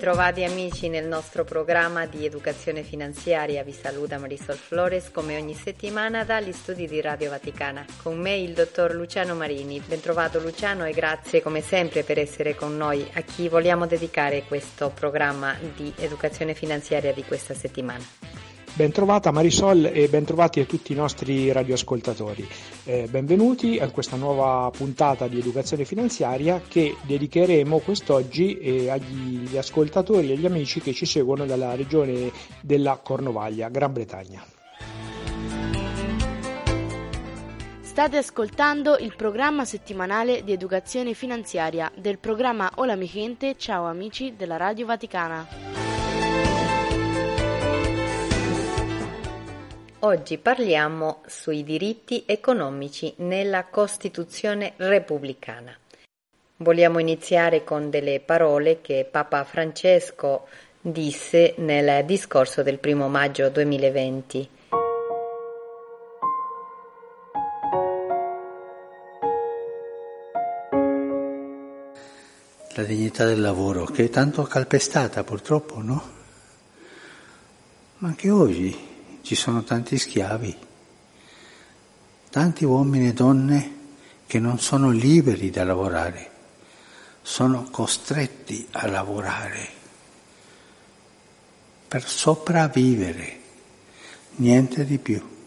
Bentrovati amici nel nostro programma di educazione finanziaria. Vi saluta Marisol Flores come ogni settimana dagli studi di Radio Vaticana. Con me il dottor Luciano Marini. Bentrovato Luciano e grazie come sempre per essere con noi a chi vogliamo dedicare questo programma di educazione finanziaria di questa settimana. Bentrovata Marisol e bentrovati a tutti i nostri radioascoltatori. Eh, benvenuti a questa nuova puntata di educazione finanziaria che dedicheremo quest'oggi eh, agli ascoltatori e agli amici che ci seguono dalla regione della Cornovaglia, Gran Bretagna. State ascoltando il programma settimanale di educazione finanziaria del programma Hola mi gente, ciao amici della Radio Vaticana. Oggi parliamo sui diritti economici nella Costituzione repubblicana. Vogliamo iniziare con delle parole che Papa Francesco disse nel discorso del primo maggio 2020. La dignità del lavoro, che è tanto calpestata purtroppo, no? Ma anche oggi ci sono tanti schiavi, tanti uomini e donne che non sono liberi da lavorare, sono costretti a lavorare per sopravvivere, niente di più.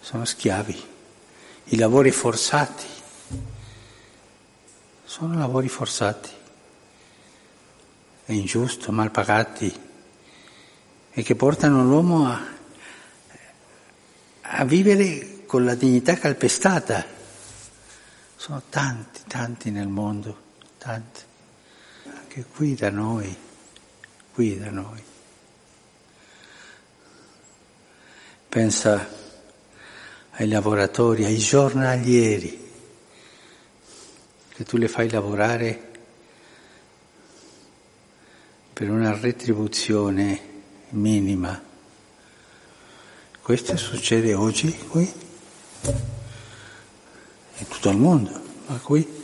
Sono schiavi, i lavori forzati, sono lavori forzati, è ingiusto, mal pagati e che portano l'uomo a, a vivere con la dignità calpestata. Sono tanti, tanti nel mondo, tanti, anche qui da noi, qui da noi. Pensa ai lavoratori, ai giornalieri, che tu le fai lavorare per una retribuzione minima. Questo succede oggi qui, in tutto il mondo, ma qui.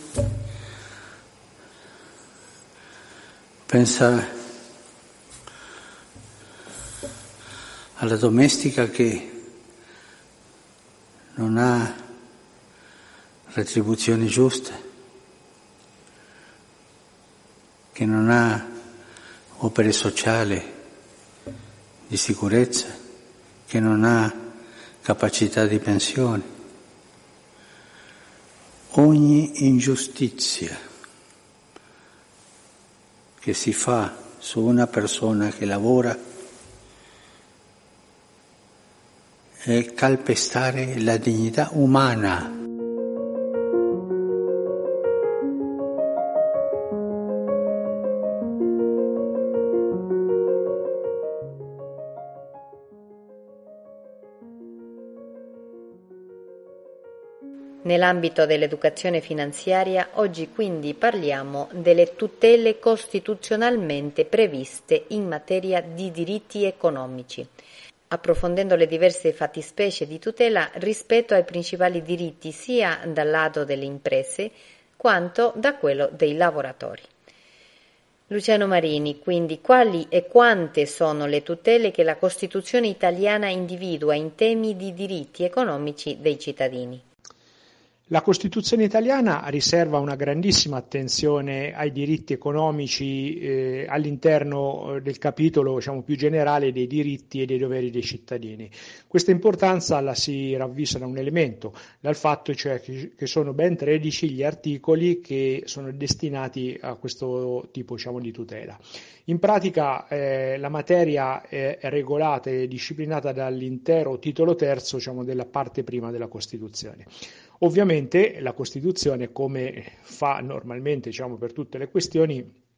Pensa alla domestica che non ha retribuzione giusta, che non ha opere sociali di sicurezza, che non ha capacità di pensione. Ogni ingiustizia che si fa su una persona che lavora è calpestare la dignità umana. Nell'ambito dell'educazione finanziaria oggi quindi parliamo delle tutele costituzionalmente previste in materia di diritti economici, approfondendo le diverse fattispecie di tutela rispetto ai principali diritti sia dal lato delle imprese quanto da quello dei lavoratori. Luciano Marini, quindi quali e quante sono le tutele che la Costituzione italiana individua in temi di diritti economici dei cittadini? La Costituzione italiana riserva una grandissima attenzione ai diritti economici eh, all'interno eh, del capitolo diciamo, più generale dei diritti e dei doveri dei cittadini. Questa importanza la si ravvisa da un elemento, dal fatto cioè che, che sono ben 13 gli articoli che sono destinati a questo tipo diciamo, di tutela. In pratica eh, la materia è regolata e disciplinata dall'intero titolo terzo diciamo, della parte prima della Costituzione. Ovviamente la Costituzione, come fa normalmente diciamo, per tutte le questioni,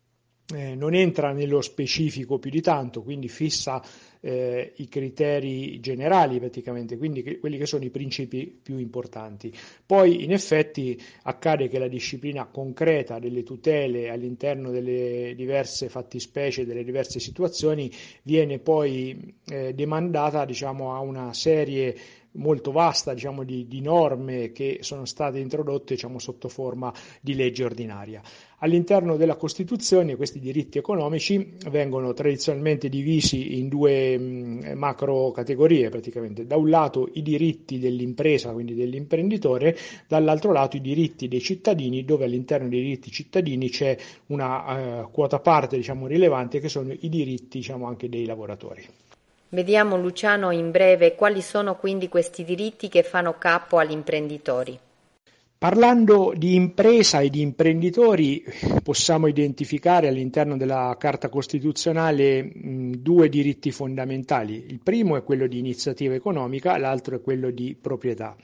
eh, non entra nello specifico più di tanto, quindi fissa eh, i criteri generali praticamente, quindi che, quelli che sono i principi più importanti. Poi in effetti accade che la disciplina concreta delle tutele all'interno delle diverse fattispecie, delle diverse situazioni, viene poi eh, demandata diciamo, a una serie molto vasta diciamo, di, di, norme che sono state introdotte diciamo, sotto forma di legge ordinaria. All'interno della Costituzione questi diritti economici vengono tradizionalmente divisi in due mh, macro categorie praticamente. Da un lato i diritti dell'impresa, quindi dell'imprenditore, dall'altro lato i diritti dei cittadini, dove all'interno dei diritti cittadini c'è una uh, quota parte diciamo, rilevante che sono i diritti diciamo, anche dei lavoratori. Vediamo Luciano in breve quali sono quindi questi diritti che fanno capo agli imprenditori. Parlando di impresa e di imprenditori, possiamo identificare all'interno della Carta Costituzionale due diritti fondamentali. Il primo è quello di iniziativa economica, l'altro è quello di proprietà.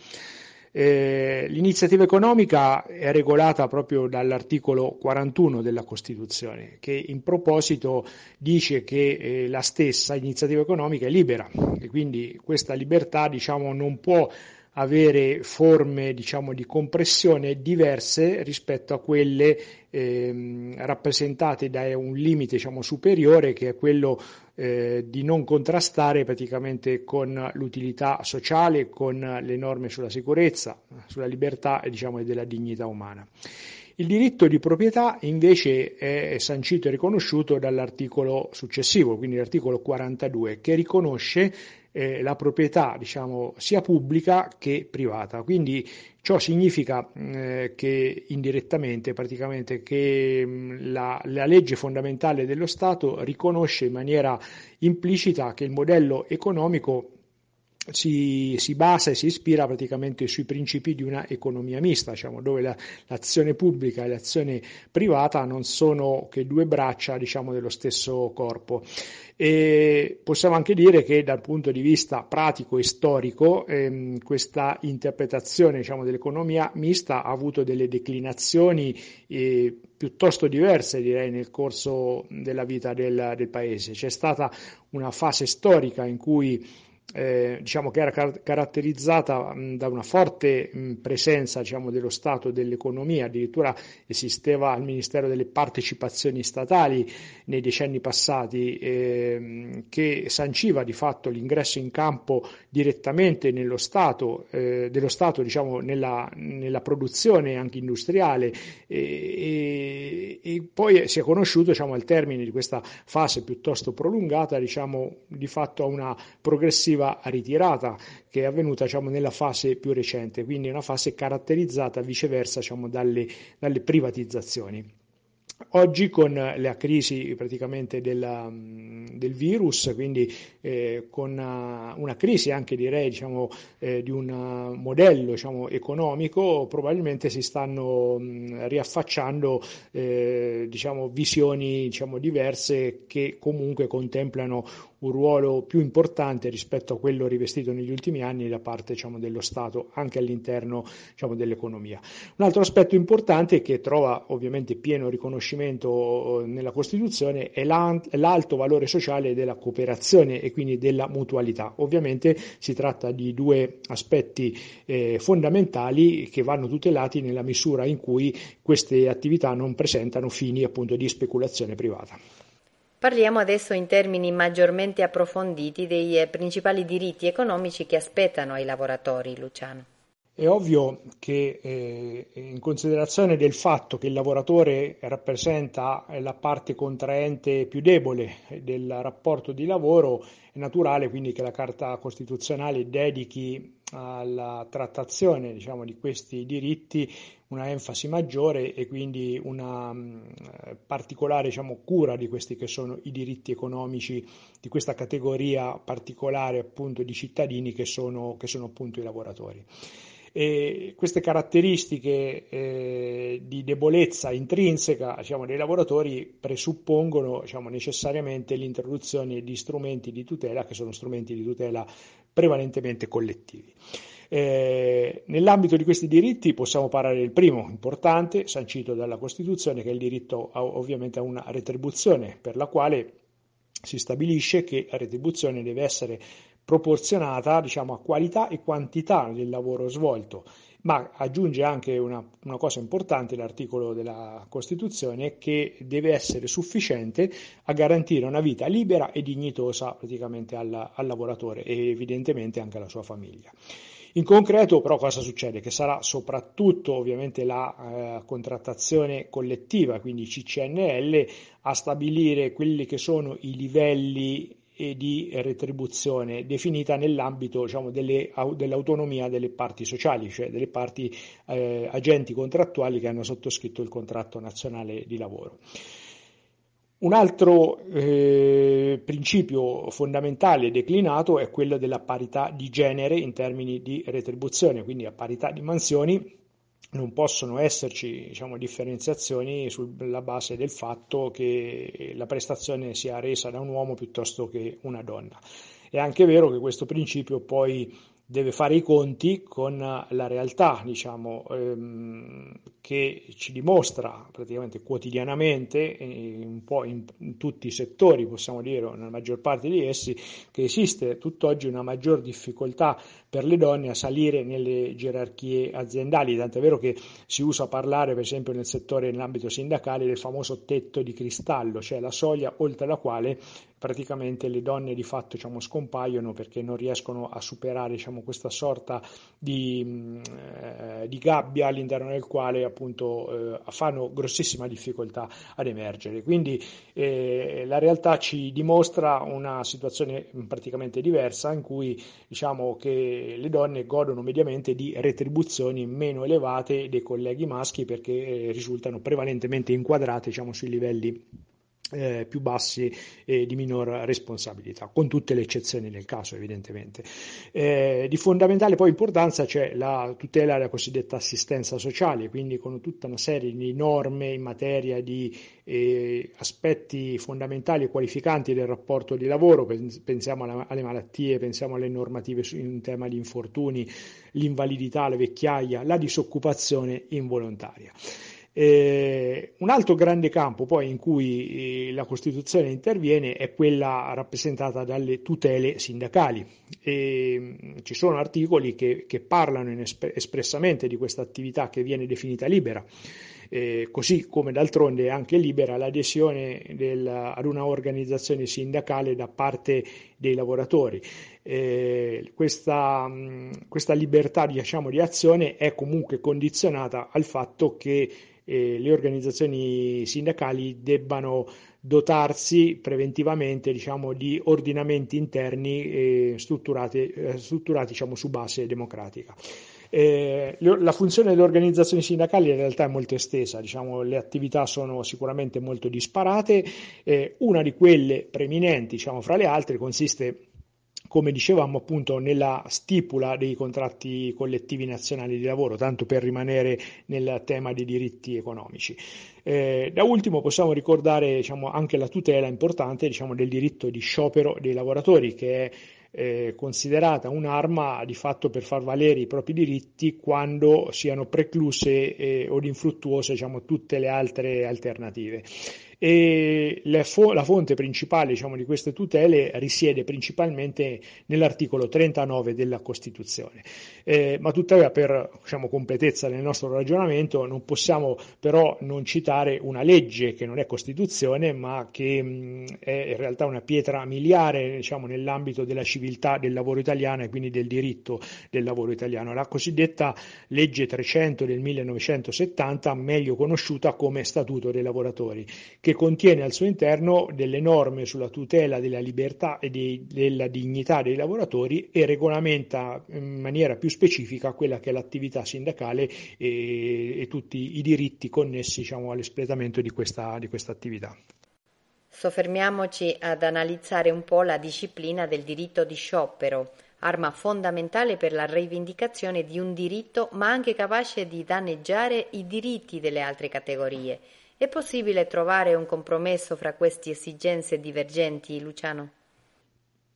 Eh, l'iniziativa economica è regolata proprio dall'articolo 41 della Costituzione, che in proposito dice che eh, la stessa iniziativa economica è libera. E quindi questa libertà diciamo, non può avere forme diciamo, di compressione diverse rispetto a quelle eh, rappresentate da un limite diciamo, superiore che è quello eh, di non contrastare praticamente con l'utilità sociale, con le norme sulla sicurezza, sulla libertà diciamo, e della dignità umana. Il diritto di proprietà invece è sancito e riconosciuto dall'articolo successivo, quindi l'articolo 42, che riconosce eh, la proprietà diciamo, sia pubblica che privata. Quindi ciò significa eh, che indirettamente praticamente che mh, la, la, legge fondamentale dello Stato riconosce in maniera implicita che il modello economico si, si, basa e si ispira praticamente sui principi di una economia mista, diciamo, dove la, l'azione pubblica e l'azione privata non sono che due braccia diciamo, dello stesso corpo. E possiamo anche dire che dal punto di vista pratico e storico ehm, questa interpretazione diciamo, dell'economia mista ha avuto delle declinazioni eh, piuttosto diverse direi nel corso della vita del, del paese. C'è stata una fase storica in cui eh, diciamo che era car- caratterizzata mh, da una forte mh, presenza diciamo, dello Stato dell'economia, addirittura esisteva al Ministero delle partecipazioni statali nei decenni passati eh, che sanciva di fatto l'ingresso in campo direttamente nello Stato, eh, dello Stato diciamo, nella, nella, produzione anche industriale. E, e, e poi si è conosciuto diciamo, al termine di questa fase piuttosto prolungata diciamo, di fatto a una progressiva progressiva ritirata che è avvenuta diciamo, nella fase più recente, quindi una fase caratterizzata viceversa diciamo, dalle, dalle privatizzazioni. Oggi con la crisi praticamente della, del virus, quindi eh, con una, una, crisi anche direi diciamo, eh, di un modello diciamo, economico, probabilmente si stanno mh, riaffacciando eh, diciamo, visioni diciamo, diverse che comunque contemplano un ruolo più importante rispetto a quello rivestito negli ultimi anni da parte diciamo, dello Stato anche all'interno diciamo, dell'economia. Un altro aspetto importante che trova ovviamente pieno riconoscimento eh, nella Costituzione è l'alto valore sociale della cooperazione e quindi della mutualità. Ovviamente si tratta di due aspetti eh, fondamentali che vanno tutelati nella misura in cui queste attività non presentano fini appunto di speculazione privata. Parliamo adesso in termini maggiormente approfonditi dei eh, principali diritti economici che aspettano ai lavoratori, Luciano. È ovvio che eh, in considerazione del fatto che il lavoratore rappresenta la parte contraente più debole del rapporto di lavoro, è naturale quindi che la Carta Costituzionale dedichi alla trattazione diciamo, di questi diritti una enfasi maggiore e quindi una mh, particolare diciamo, cura di questi che sono i diritti economici di questa categoria particolare appunto di cittadini che sono, che sono appunto i lavoratori. E queste caratteristiche eh, di debolezza intrinseca diciamo, dei lavoratori presuppongono diciamo, necessariamente l'introduzione di strumenti di tutela che sono strumenti di tutela prevalentemente collettivi. Eh, nell'ambito di questi diritti possiamo parlare del primo, importante, sancito dalla Costituzione, che è il diritto a, ovviamente a una retribuzione, per la quale si stabilisce che la retribuzione deve essere proporzionata diciamo, a qualità e quantità del lavoro svolto, ma aggiunge anche una, una, cosa importante l'articolo della Costituzione che deve essere sufficiente a garantire una vita libera e dignitosa praticamente al, al lavoratore e evidentemente anche alla sua famiglia. In concreto però cosa succede? Che sarà soprattutto ovviamente la eh, contrattazione collettiva, quindi CCNL, a stabilire quelli che sono i livelli di retribuzione definita nell'ambito diciamo, delle, dell'autonomia delle parti sociali, cioè delle parti eh, agenti contrattuali che hanno sottoscritto il contratto nazionale di lavoro. Un altro eh, principio fondamentale declinato è quello della parità di genere in termini di retribuzione, quindi a parità di mansioni non possono esserci diciamo, differenziazioni sulla base del fatto che la prestazione sia resa da un uomo piuttosto che una donna. È anche vero che questo principio poi deve fare i conti con la realtà, diciamo, ehm, che ci dimostra praticamente quotidianamente, eh, un po' in, in, tutti i settori, possiamo dire, nella maggior parte di essi, che esiste tutt'oggi una maggior difficoltà per le donne a salire nelle gerarchie aziendali, tant'è vero che si usa parlare, per esempio, nel settore, nell'ambito sindacale, del famoso tetto di cristallo, cioè la soglia oltre la quale praticamente le donne di fatto diciamo, scompaiono perché non riescono a superare diciamo, questa sorta di, eh, di, gabbia all'interno del quale appunto eh, fanno grossissima difficoltà ad emergere. Quindi eh, la realtà ci dimostra una situazione praticamente diversa in cui diciamo che le donne godono mediamente di retribuzioni meno elevate dei colleghi maschi perché eh, risultano prevalentemente inquadrate diciamo, sui livelli eh, più bassi e di minor responsabilità, con tutte le eccezioni del caso evidentemente. Eh, di fondamentale poi importanza c'è la tutela della cosiddetta assistenza sociale, quindi con tutta una serie di norme in materia di eh, aspetti fondamentali e qualificanti del rapporto di lavoro, pensiamo alla, alle malattie, pensiamo alle normative in tema di infortuni, l'invalidità, la vecchiaia, la disoccupazione involontaria. Eh, un altro grande campo poi in cui eh, la Costituzione interviene è quella rappresentata dalle tutele sindacali. E, ci sono articoli che, che parlano esp- espressamente di questa attività che viene definita libera. Eh, così come d'altronde è anche libera l'adesione del, ad una organizzazione sindacale da parte dei lavoratori. Eh, questa, questa, libertà diciamo, di azione è comunque condizionata al fatto che eh, le organizzazioni sindacali debbano dotarsi preventivamente diciamo, di ordinamenti interni eh, strutturati, diciamo, su base democratica. Eh, la funzione delle organizzazioni sindacali in realtà è molto estesa, diciamo, le attività sono sicuramente molto disparate, eh, una di quelle preminenti diciamo, fra le altre consiste come dicevamo appunto nella stipula dei contratti collettivi nazionali di lavoro, tanto per rimanere nel tema dei diritti economici. Eh, da ultimo possiamo ricordare diciamo, anche la tutela importante diciamo, del diritto di sciopero dei lavoratori, che è eh, considerata un'arma di fatto per far valere i propri diritti quando siano precluse eh, o infruttuose diciamo, tutte le altre alternative e la, fonte principale diciamo, di queste tutele risiede principalmente nell'articolo 39 della Costituzione. Eh, ma tuttavia per diciamo, completezza nel nostro ragionamento non possiamo però non citare una legge che non è Costituzione ma che mh, è in realtà una pietra miliare diciamo, nell'ambito della civiltà del lavoro italiano e quindi del diritto del lavoro italiano, la cosiddetta legge 300 del 1970, meglio conosciuta come Statuto dei lavoratori, che contiene al suo interno delle norme sulla tutela della libertà e di, della dignità dei lavoratori e regolamenta in maniera più specifica quella che è l'attività sindacale e, e tutti i diritti connessi diciamo, all'espletamento di questa, di questa attività. Soffermiamoci ad analizzare un po' la disciplina del diritto di sciopero, arma fondamentale per la rivendicazione di un diritto, ma anche capace di danneggiare i diritti delle altre categorie. È possibile trovare un compromesso fra queste esigenze divergenti, Luciano?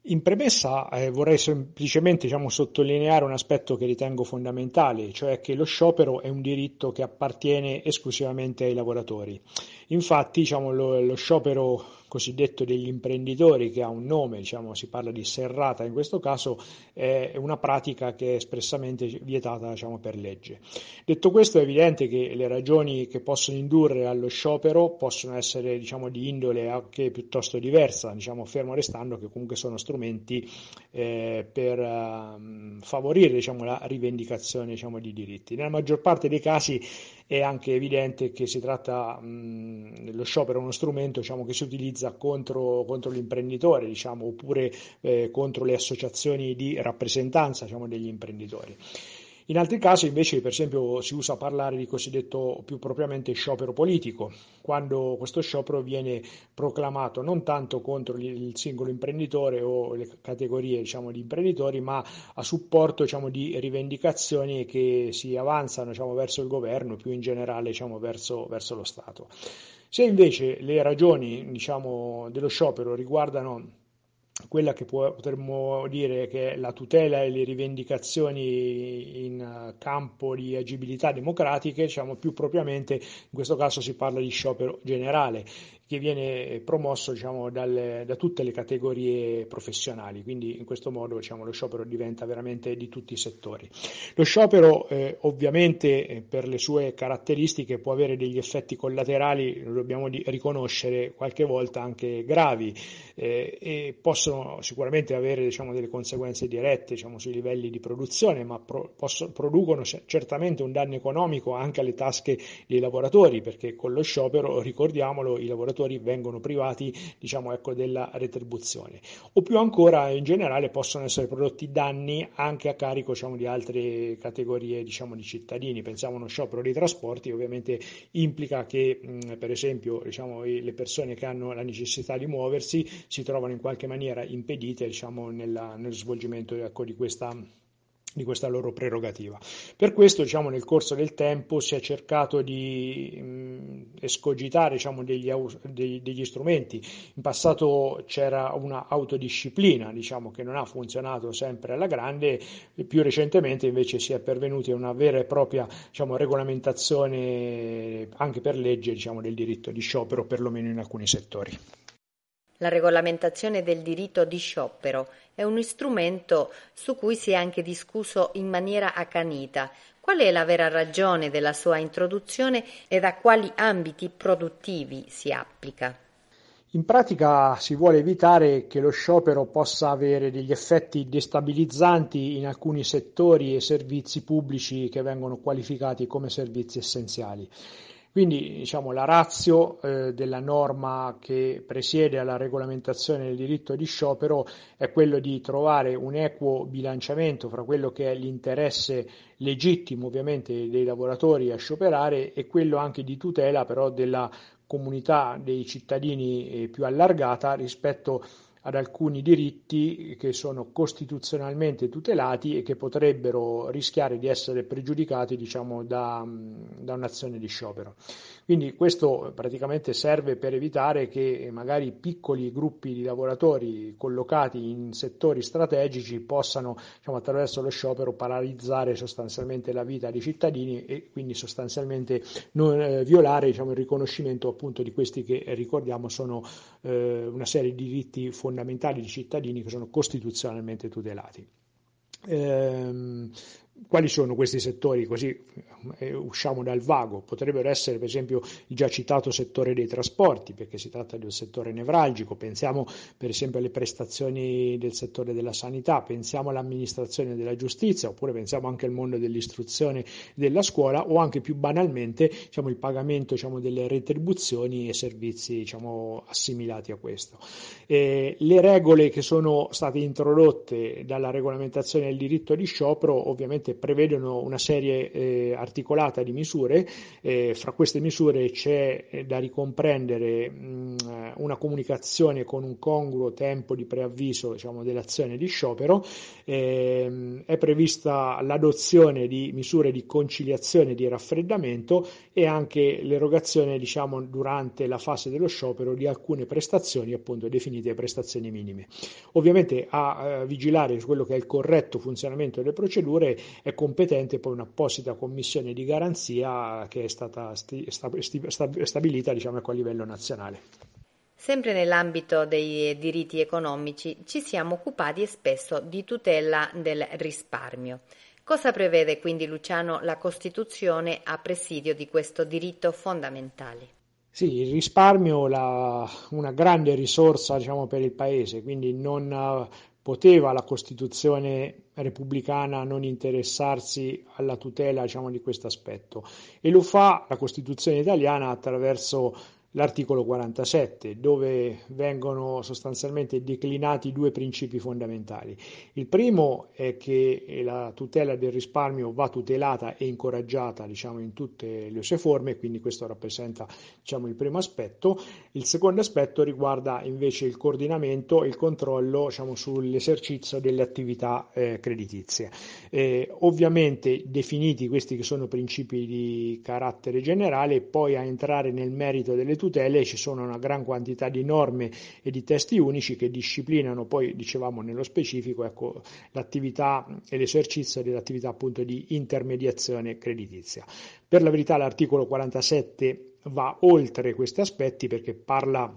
In premessa eh, vorrei semplicemente diciamo, sottolineare un aspetto che ritengo fondamentale, cioè che lo sciopero è un diritto che appartiene esclusivamente ai lavoratori. Infatti diciamo, lo, lo sciopero cosiddetto degli imprenditori che ha un nome, diciamo, si parla di serrata in questo caso, è una pratica che è espressamente vietata diciamo, per legge. Detto questo è evidente che le ragioni che possono indurre allo sciopero possono essere diciamo, di indole anche piuttosto diversa, diciamo, fermo restando che comunque sono strumenti eh, per uh, favorire diciamo, la rivendicazione diciamo, di diritti. Nella maggior parte dei casi è anche evidente che si tratta, mh, lo sciopero è uno strumento diciamo, che si utilizza contro, contro l'imprenditore diciamo, oppure eh, contro le associazioni di rappresentanza diciamo, degli imprenditori. In altri casi invece per esempio si usa parlare di cosiddetto più propriamente sciopero politico, quando questo sciopero viene proclamato non tanto contro il singolo imprenditore o le categorie diciamo, di imprenditori, ma a supporto diciamo, di rivendicazioni che si avanzano diciamo, verso il governo, più in generale diciamo, verso, verso, lo Stato. Se invece le ragioni diciamo, dello sciopero riguardano quella che potremmo dire che è la tutela e le rivendicazioni in campo di agibilità democratiche, diciamo più propriamente in questo caso si parla di sciopero generale che viene promosso diciamo, dalle, da tutte le categorie professionali, quindi in questo modo diciamo, lo sciopero diventa veramente di tutti i settori. Lo sciopero eh, ovviamente eh, per le sue caratteristiche può avere degli effetti collaterali, lo dobbiamo di, riconoscere qualche volta anche gravi eh, e possono sicuramente avere diciamo, delle conseguenze dirette diciamo, sui livelli di produzione, ma pro, posso, producono certamente un danno economico anche alle tasche dei lavoratori, perché con lo sciopero, ricordiamolo, i lavoratori lavoratori vengono privati diciamo, ecco, della retribuzione. O più ancora in generale possono essere prodotti danni anche a carico diciamo, di altre categorie diciamo, di cittadini. Pensiamo a uno sciopero dei trasporti, ovviamente implica che per esempio diciamo, le persone che hanno la necessità di muoversi si trovano in qualche maniera impedite diciamo, nella, nel svolgimento ecco, di questa di questa loro prerogativa. Per questo diciamo, nel corso del tempo si è cercato di mh, escogitare diciamo, degli, dei, degli, strumenti. In passato c'era una autodisciplina diciamo, che non ha funzionato sempre alla grande, e più recentemente invece si è pervenuti a una vera e propria diciamo, regolamentazione anche per legge diciamo, del diritto di sciopero, perlomeno in alcuni settori. La regolamentazione del diritto di sciopero è uno strumento su cui si è anche discusso in maniera accanita. Qual è la vera ragione della sua introduzione e da quali ambiti produttivi si applica? In pratica si vuole evitare che lo sciopero possa avere degli effetti destabilizzanti in alcuni settori e servizi pubblici che vengono qualificati come servizi essenziali. Quindi diciamo, la razio eh, della norma che presiede alla regolamentazione del diritto di sciopero è quello di trovare un equo bilanciamento fra quello che è l'interesse legittimo ovviamente dei lavoratori a scioperare e quello anche di tutela però della comunità dei cittadini eh, più allargata rispetto ad alcuni diritti che sono costituzionalmente tutelati e che potrebbero rischiare di essere pregiudicati diciamo, da, da un'azione di sciopero. Quindi questo praticamente serve per evitare che magari piccoli gruppi di lavoratori collocati in settori strategici possano diciamo, attraverso lo sciopero paralizzare sostanzialmente la vita dei cittadini e quindi sostanzialmente non, eh, violare diciamo, il riconoscimento appunto di questi che ricordiamo sono eh, una serie di diritti fondamentali di cittadini che sono costituzionalmente tutelati. Ehm, quali sono questi settori? Così eh, usciamo dal vago. Potrebbero essere, per esempio, il già citato settore dei trasporti, perché si tratta di un settore nevralgico. Pensiamo, per esempio, alle prestazioni del settore della sanità, pensiamo all'amministrazione della giustizia, oppure pensiamo anche al mondo dell'istruzione della scuola, o anche più banalmente diciamo, il pagamento diciamo, delle retribuzioni e servizi diciamo, assimilati a questo. E le regole che sono state introdotte dalla regolamentazione del diritto di sciopero, ovviamente che prevedono una serie eh, articolata di misure. Eh, fra queste misure c'è eh, da ricomprendere mh, una comunicazione con un congruo tempo di preavviso diciamo, dell'azione di sciopero, ehm, è prevista l'adozione di misure di conciliazione di raffreddamento e anche l'erogazione diciamo, durante la fase dello sciopero di alcune prestazioni appunto definite prestazioni minime. Ovviamente a eh, vigilare su quello che è il corretto funzionamento delle procedure è competente poi un'apposita commissione di garanzia che è stata sti- sta- stabilita diciamo, ecco, a livello nazionale. Sempre nell'ambito dei diritti economici ci siamo occupati spesso di tutela del risparmio. Cosa prevede quindi Luciano la Costituzione a presidio di questo diritto fondamentale? Sì, il risparmio è una grande risorsa diciamo, per il Paese, quindi non eh, poteva la Costituzione repubblicana non interessarsi alla tutela diciamo, di questo aspetto. E lo fa la Costituzione italiana attraverso l'articolo 47, dove vengono sostanzialmente declinati due principi fondamentali. Il primo è che la tutela del risparmio va tutelata e incoraggiata diciamo, in tutte le sue forme, quindi questo rappresenta diciamo, il primo aspetto. Il secondo aspetto riguarda invece il coordinamento e il controllo diciamo, sull'esercizio delle attività eh, creditizie. Eh, ovviamente definiti questi che sono principi di carattere generale, poi a entrare nel merito delle tutele ci sono una gran quantità di norme e di testi unici che disciplinano poi, dicevamo nello specifico, ecco, l'attività e l'esercizio dell'attività appunto di intermediazione creditizia. Per la verità l'articolo 47 va oltre questi aspetti perché parla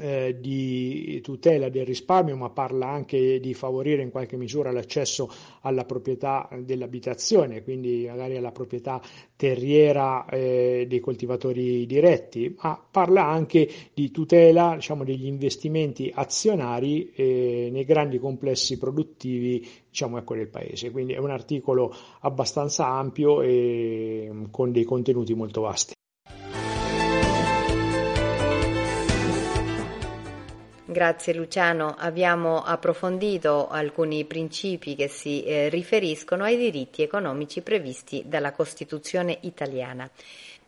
eh, di tutela del risparmio, ma parla anche di favorire in qualche misura l'accesso alla proprietà dell'abitazione, quindi magari alla proprietà terriera eh, dei coltivatori diretti, ma parla anche di tutela diciamo, degli investimenti azionari eh, nei grandi complessi produttivi diciamo, ecco, del paese. Quindi è un articolo abbastanza ampio e con dei contenuti molto vasti. Grazie Luciano, abbiamo approfondito alcuni principi che si eh, riferiscono ai diritti economici previsti dalla Costituzione italiana.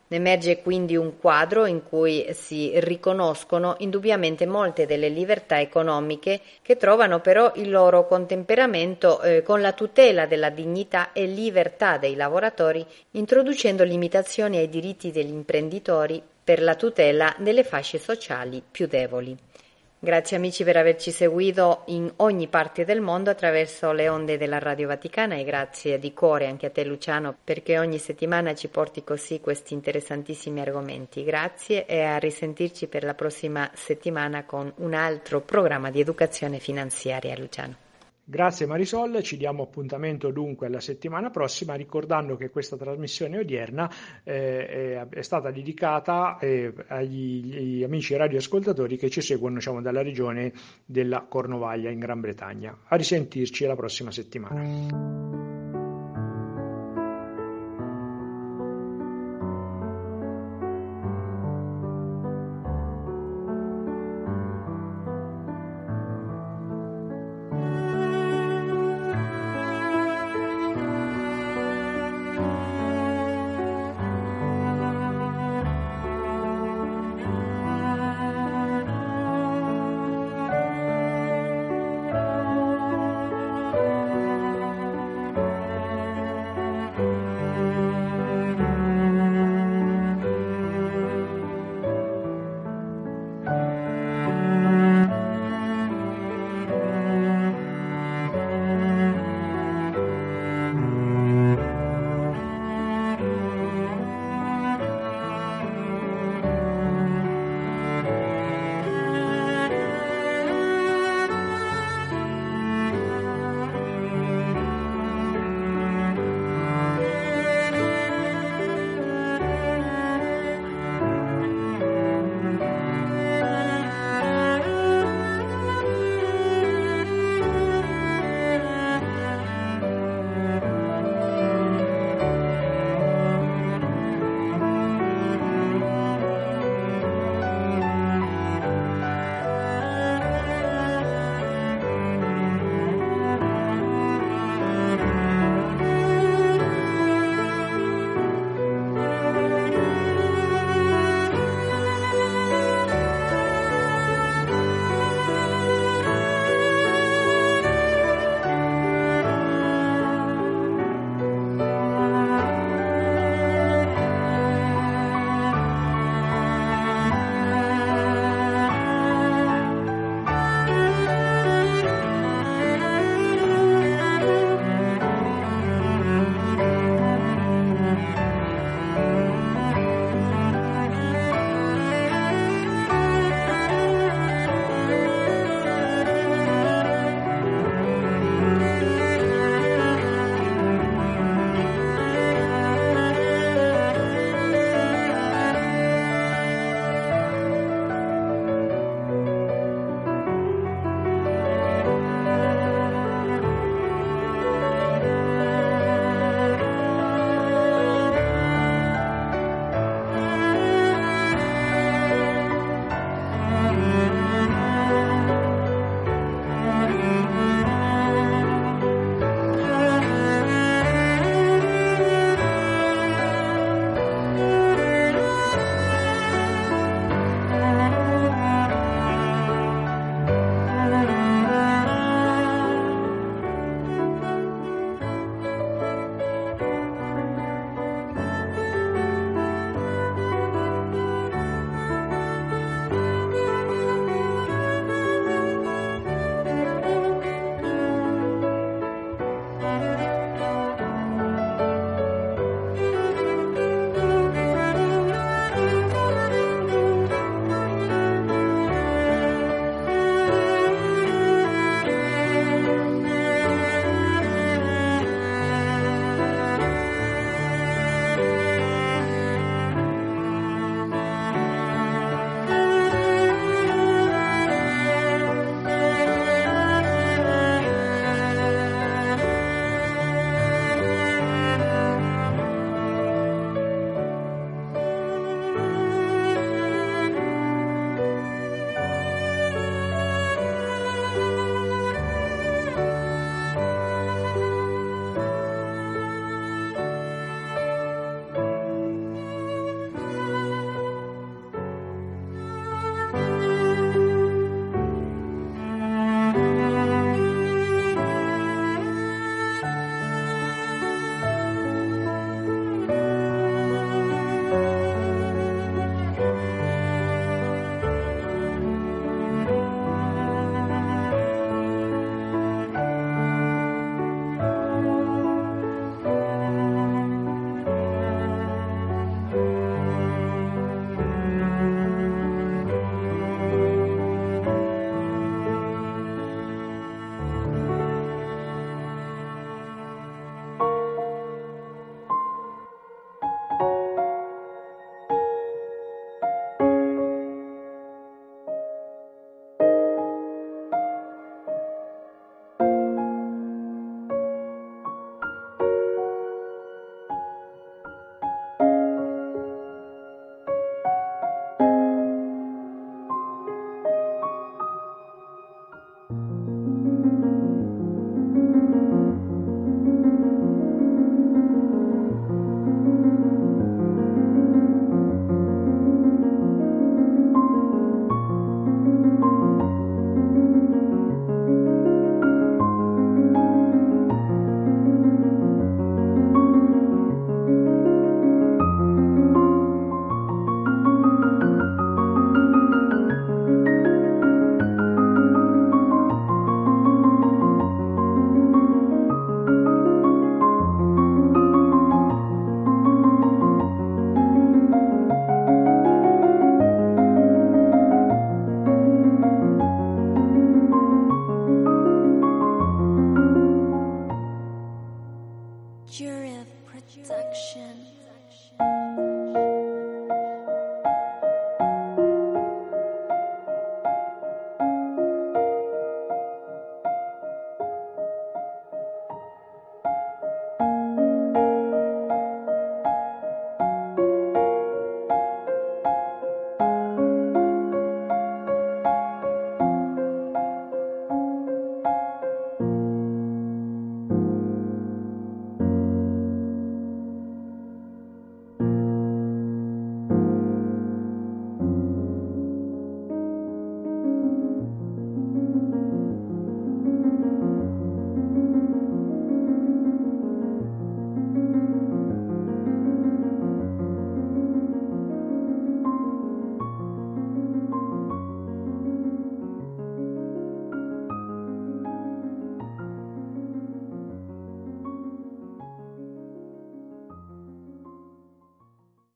Emerge quindi un quadro in cui si riconoscono indubbiamente molte delle libertà economiche che trovano però il loro contemperamento eh, con la tutela della dignità e libertà dei lavoratori, introducendo limitazioni ai diritti degli imprenditori per la tutela delle fasce sociali più deboli. Grazie amici per averci seguito in ogni parte del mondo attraverso le onde della Radio Vaticana e grazie di cuore anche a te Luciano perché ogni settimana ci porti così questi interessantissimi argomenti. Grazie e a risentirci per la prossima settimana con un altro programma di educazione finanziaria Luciano. Grazie Marisol, ci diamo appuntamento dunque alla settimana prossima ricordando che questa trasmissione odierna eh, è stata dedicata eh, agli, agli, amici radioascoltatori che ci seguono diciamo, dalla regione della Cornovaglia in Gran Bretagna. A risentirci la prossima settimana.